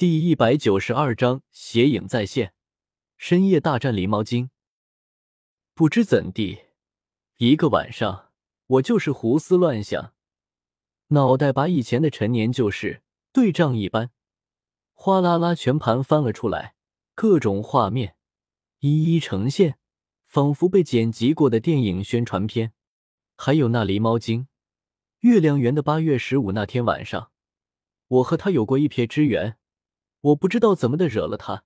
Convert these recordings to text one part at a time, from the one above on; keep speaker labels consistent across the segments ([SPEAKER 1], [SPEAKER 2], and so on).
[SPEAKER 1] 第一百九十二章邪影再现，深夜大战狸猫精。不知怎地，一个晚上，我就是胡思乱想，脑袋把以前的陈年旧事对账一般，哗啦啦全盘翻了出来，各种画面一一呈现，仿佛被剪辑过的电影宣传片。还有那狸猫精，月亮圆的八月十五那天晚上，我和他有过一瞥之缘。我不知道怎么的惹了他，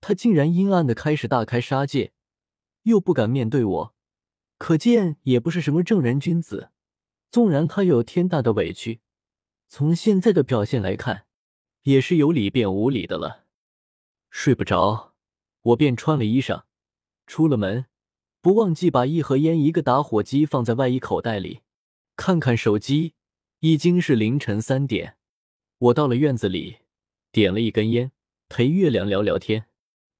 [SPEAKER 1] 他竟然阴暗的开始大开杀戒，又不敢面对我，可见也不是什么正人君子。纵然他有天大的委屈，从现在的表现来看，也是有理变无理的了。睡不着，我便穿了衣裳，出了门，不忘记把一盒烟、一个打火机放在外衣口袋里。看看手机，已经是凌晨三点。我到了院子里。点了一根烟，陪月亮聊聊天。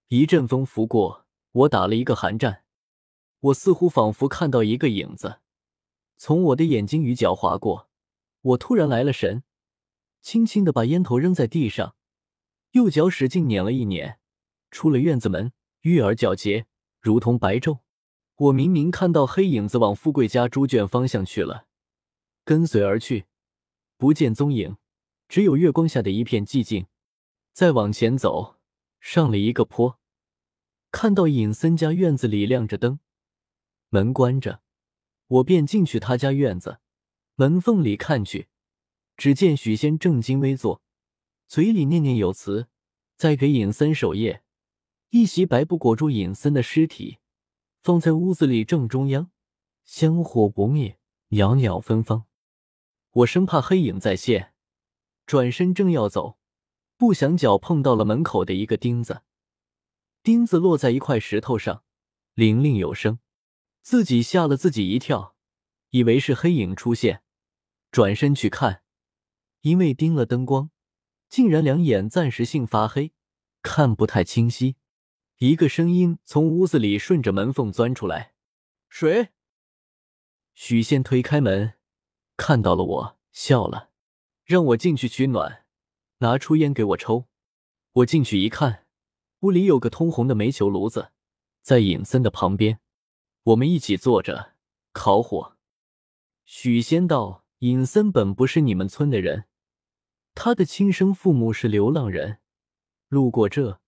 [SPEAKER 1] 一阵风拂过，我打了一个寒战。我似乎仿佛看到一个影子从我的眼睛与脚划过。我突然来了神，轻轻的把烟头扔在地上，右脚使劲捻了一捻，出了院子门，月儿皎洁，如同白昼。我明明看到黑影子往富贵家猪圈方向去了，跟随而去，不见踪影，只有月光下的一片寂静。再往前走，上了一个坡，看到尹森家院子里亮着灯，门关着，我便进去他家院子，门缝里看去，只见许仙正襟危坐，嘴里念念有词，在给尹森守夜。一袭白布裹住尹森的尸体，放在屋子里正中央，香火不灭，袅袅芬芳。我生怕黑影再现，转身正要走。不想脚碰到了门口的一个钉子，钉子落在一块石头上，铃铃有声，自己吓了自己一跳，以为是黑影出现，转身去看，因为盯了灯光，竟然两眼暂时性发黑，看不太清晰。一个声音从屋子里顺着门缝钻出来：“谁？”许仙推开门，看到了我，笑了，让我进去取暖。拿出烟给我抽，我进去一看，屋里有个通红的煤球炉子，在尹森的旁边，我们一起坐着烤火。许仙道：“尹森本不是你们村的人，他的亲生父母是流浪人，路过这，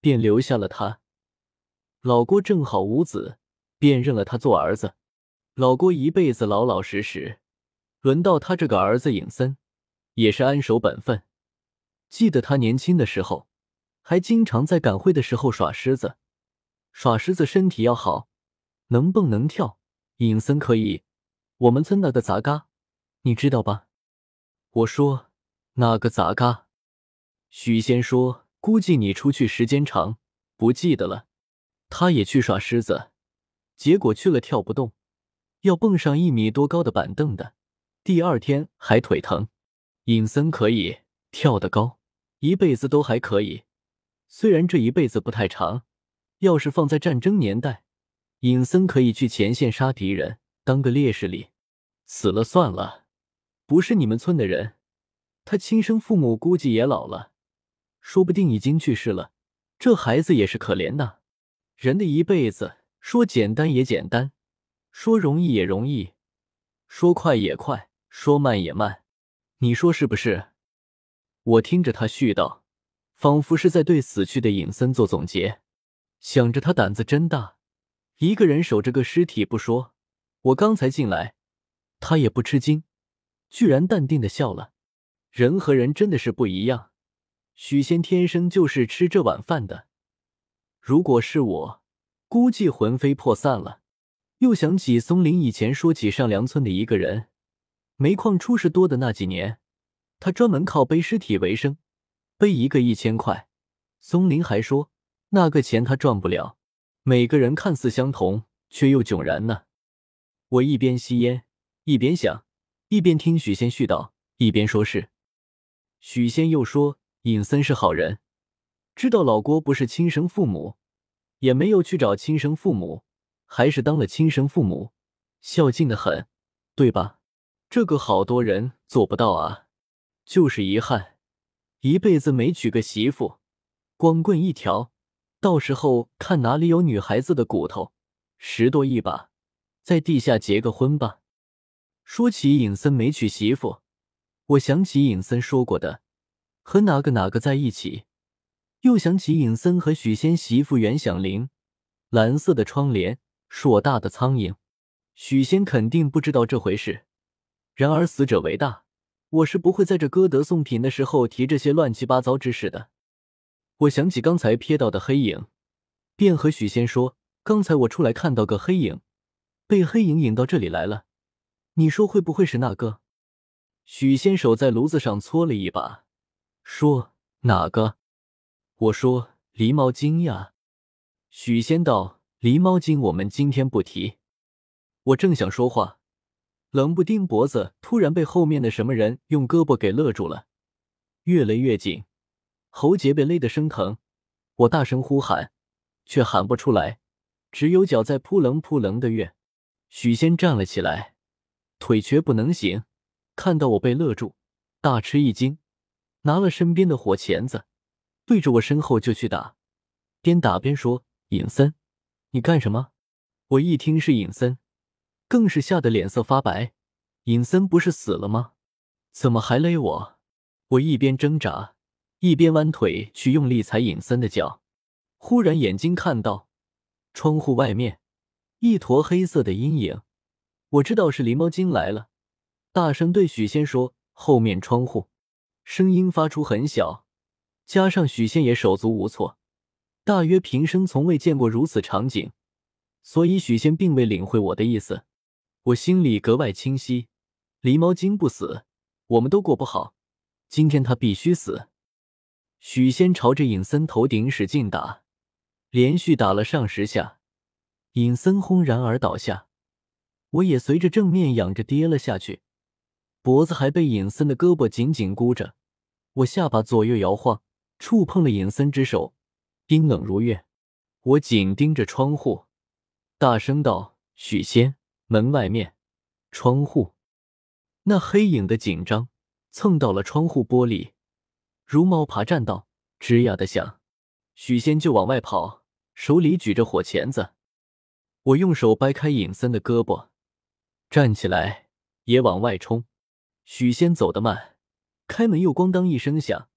[SPEAKER 1] 便留下了他。老郭正好无子，便认了他做儿子。老郭一辈子老老实实，轮到他这个儿子尹森，也是安守本分。”记得他年轻的时候，还经常在赶会的时候耍狮子。耍狮子身体要好，能蹦能跳。尹森可以，我们村那个杂嘎，你知道吧？我说哪个杂嘎？许仙说，估计你出去时间长，不记得了。他也去耍狮子，结果去了跳不动，要蹦上一米多高的板凳的，第二天还腿疼。尹森可以跳得高。一辈子都还可以，虽然这一辈子不太长。要是放在战争年代，尹森可以去前线杀敌人，当个烈士里死了算了。不是你们村的人，他亲生父母估计也老了，说不定已经去世了。这孩子也是可怜呐。人的一辈子，说简单也简单，说容易也容易，说快也快，说慢也慢。你说是不是？我听着他絮叨，仿佛是在对死去的尹森做总结。想着他胆子真大，一个人守着个尸体不说，我刚才进来，他也不吃惊，居然淡定的笑了。人和人真的是不一样。许仙天生就是吃这碗饭的，如果是我，估计魂飞魄散了。又想起松林以前说起上梁村的一个人，煤矿出事多的那几年。他专门靠背尸体为生，背一个一千块。松林还说，那个钱他赚不了。每个人看似相同，却又迥然呢。我一边吸烟，一边想，一边听许仙絮叨，一边说是。许仙又说，尹森是好人，知道老郭不是亲生父母，也没有去找亲生父母，还是当了亲生父母，孝敬的很，对吧？这个好多人做不到啊。就是遗憾，一辈子没娶个媳妇，光棍一条，到时候看哪里有女孩子的骨头，拾掇一把，在地下结个婚吧。说起尹森没娶媳妇，我想起尹森说过的，和哪个哪个在一起，又想起尹森和许仙媳妇袁响铃，蓝色的窗帘，硕大的苍蝇。许仙肯定不知道这回事。然而死者为大。我是不会在这歌德送品的时候提这些乱七八糟之事的。我想起刚才瞥到的黑影，便和许仙说：“刚才我出来看到个黑影，被黑影引到这里来了。你说会不会是那个？”许仙手在炉子上搓了一把，说：“哪个？”我说：“狸猫精呀。”许仙道：“狸猫精，我们今天不提。”我正想说话。冷不丁，脖子突然被后面的什么人用胳膊给勒住了，越勒越紧，喉结被勒得生疼。我大声呼喊，却喊不出来，只有脚在扑棱扑棱的跃。许仙站了起来，腿却不能行，看到我被勒住，大吃一惊，拿了身边的火钳子，对着我身后就去打，边打边说：“尹森，你干什么？”我一听是尹森。更是吓得脸色发白。尹森不是死了吗？怎么还勒我？我一边挣扎，一边弯腿去用力踩尹森的脚。忽然眼睛看到窗户外面一坨黑色的阴影，我知道是狸猫精来了，大声对许仙说：“后面窗户。”声音发出很小，加上许仙也手足无措，大约平生从未见过如此场景，所以许仙并未领会我的意思。我心里格外清晰，狸猫精不死，我们都过不好。今天他必须死。许仙朝着尹森头顶使劲打，连续打了上十下，尹森轰然而倒下，我也随着正面仰着跌了下去，脖子还被尹森的胳膊紧紧箍着。我下巴左右摇晃，触碰了尹森之手，冰冷如月。我紧盯着窗户，大声道：“许仙。”门外面，窗户，那黑影的紧张蹭到了窗户玻璃，如猫爬栈道，吱呀的响。许仙就往外跑，手里举着火钳子。我用手掰开尹森的胳膊，站起来也往外冲。许仙走得慢，开门又咣当一声响，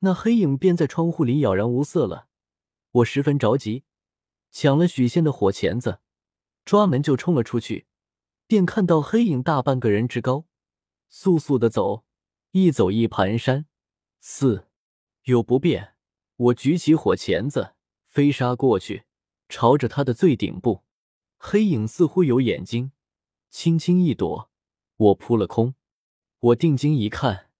[SPEAKER 1] 那黑影便在窗户里杳然无色了。我十分着急，抢了许仙的火钳子。抓门就冲了出去，便看到黑影大半个人之高，速速的走，一走一蹒跚。四有不便，我举起火钳子飞杀过去，朝着他的最顶部。黑影似乎有眼睛，轻轻一躲，我扑了空。我定睛一看，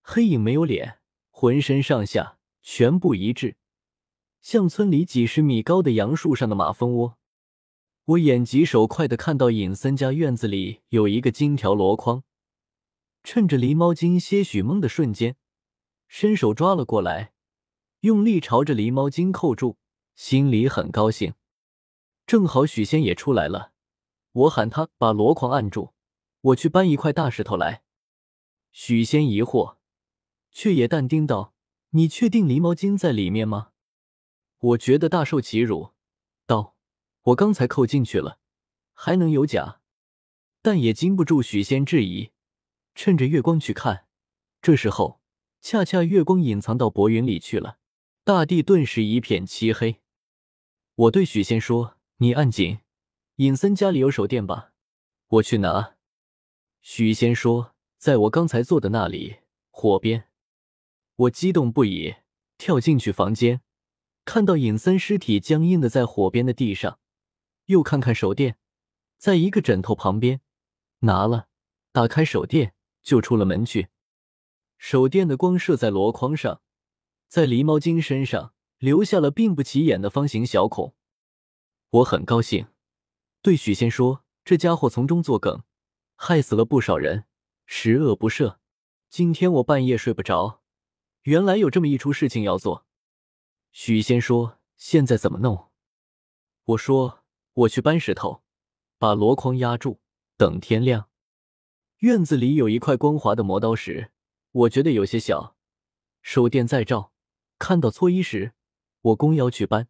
[SPEAKER 1] 黑影没有脸，浑身上下全部一致，像村里几十米高的杨树上的马蜂窝。我眼疾手快的看到尹森家院子里有一个金条箩筐，趁着狸猫精些许懵的瞬间，伸手抓了过来，用力朝着狸猫精扣住，心里很高兴。正好许仙也出来了，我喊他把箩筐按住，我去搬一块大石头来。许仙疑惑，却也淡定道：“你确定狸猫精在里面吗？”我觉得大受其辱，我刚才扣进去了，还能有假？但也经不住许仙质疑，趁着月光去看。这时候，恰恰月光隐藏到薄云里去了，大地顿时一片漆黑。我对许仙说：“你按紧，尹森家里有手电吧？我去拿。”许仙说：“在我刚才坐的那里，火边。”我激动不已，跳进去房间，看到尹森尸体僵硬的在火边的地上。又看看手电，在一个枕头旁边，拿了，打开手电，就出了门去。手电的光射在箩筐上，在狸猫精身上留下了并不起眼的方形小孔。我很高兴，对许仙说：“这家伙从中作梗，害死了不少人，十恶不赦。今天我半夜睡不着，原来有这么一出事情要做。”许仙说：“现在怎么弄？”我说。我去搬石头，把箩筐压住，等天亮。院子里有一块光滑的磨刀石，我觉得有些小，手电在照，看到搓衣时，我弓腰去搬，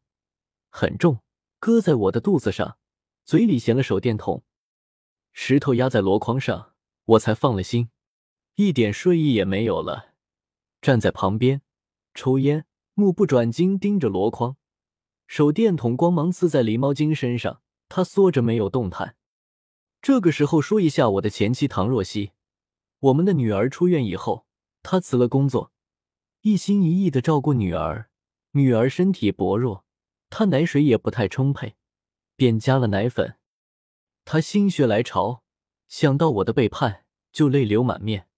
[SPEAKER 1] 很重，搁在我的肚子上，嘴里衔了手电筒，石头压在箩筐上，我才放了心，一点睡意也没有了。站在旁边抽烟，目不转睛盯着箩筐，手电筒光芒刺在狸猫精身上，它缩着没有动弹。这个时候说一下我的前妻唐若曦，我们的女儿出院以后，她辞了工作，一心一意的照顾女儿。女儿身体薄弱，她奶水也不太充沛，便加了奶粉。她心血来潮，想到我的背叛，就泪流满面。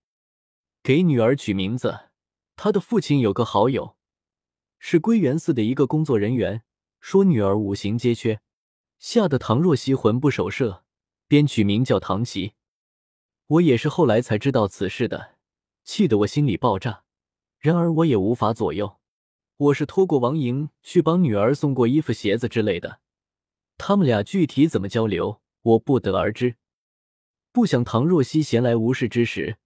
[SPEAKER 1] 给女儿取名字，她的父亲有个好友，是归元寺的一个工作人员，说女儿五行皆缺，吓得唐若曦魂不守舍。便取名叫唐琪，我也是后来才知道此事的，气得我心里爆炸。然而我也无法左右，我是托过王莹去帮女儿送过衣服、鞋子之类的。他们俩具体怎么交流，我不得而知。不想唐若曦闲来无事之时，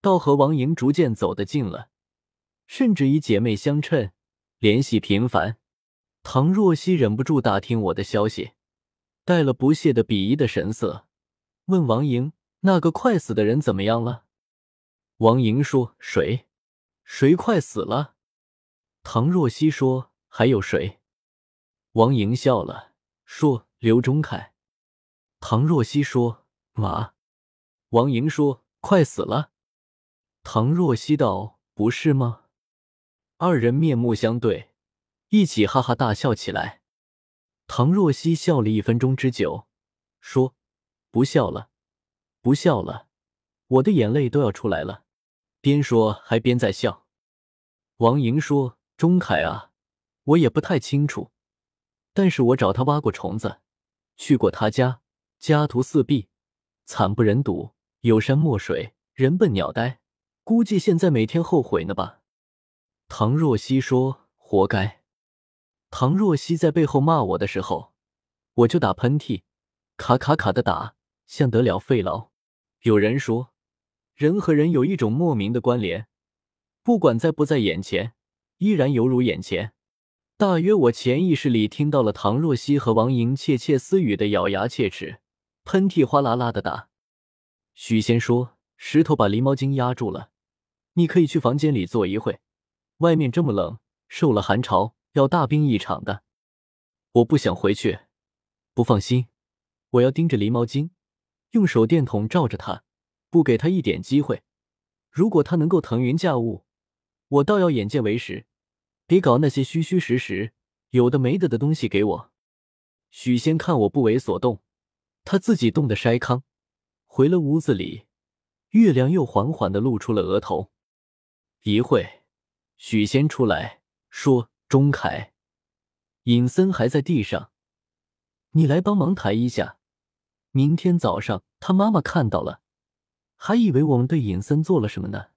[SPEAKER 1] 倒和王莹逐渐走得近了，甚至以姐妹相称，联系频繁。唐若曦忍不住打听我的消息。带了不屑的鄙夷的神色，问王莹：“那个快死的人怎么样了？”王莹说：“谁？谁快死了？”唐若曦说：“还有谁？”王莹笑了，说：“刘忠凯。”唐若曦说：“嘛？”王莹说：“快死了。”唐若曦道：“不是吗？”二人面目相对，一起哈哈大笑起来。唐若曦笑了一分钟之久，说：“不笑了，不笑了，我的眼泪都要出来了。”边说还边在笑。王莹说：“钟凯啊，我也不太清楚，但是我找他挖过虫子，去过他家，家徒四壁，惨不忍睹，有山没水，人笨鸟呆，估计现在每天后悔呢吧。”唐若曦说：“活该。”唐若曦在背后骂我的时候，我就打喷嚏，卡卡卡的打，像得了肺痨。有人说，人和人有一种莫名的关联，不管在不在眼前，依然犹如眼前。大约我潜意识里听到了唐若曦和王莹窃窃私语的咬牙切齿，喷嚏哗啦啦的打。许仙说：“石头把狸猫精压住了，你可以去房间里坐一会，外面这么冷，受了寒潮。”要大病一场的，我不想回去，不放心，我要盯着狸猫精，用手电筒照着它，不给它一点机会。如果它能够腾云驾雾，我倒要眼见为实，别搞那些虚虚实实、有的没的的东西给我。许仙看我不为所动，他自己冻得筛糠，回了屋子里，月亮又缓缓的露出了额头。一会，许仙出来说。钟凯，尹森还在地上，你来帮忙抬一下。明天早上他妈妈看到了，还以为我们对尹森做了什么呢。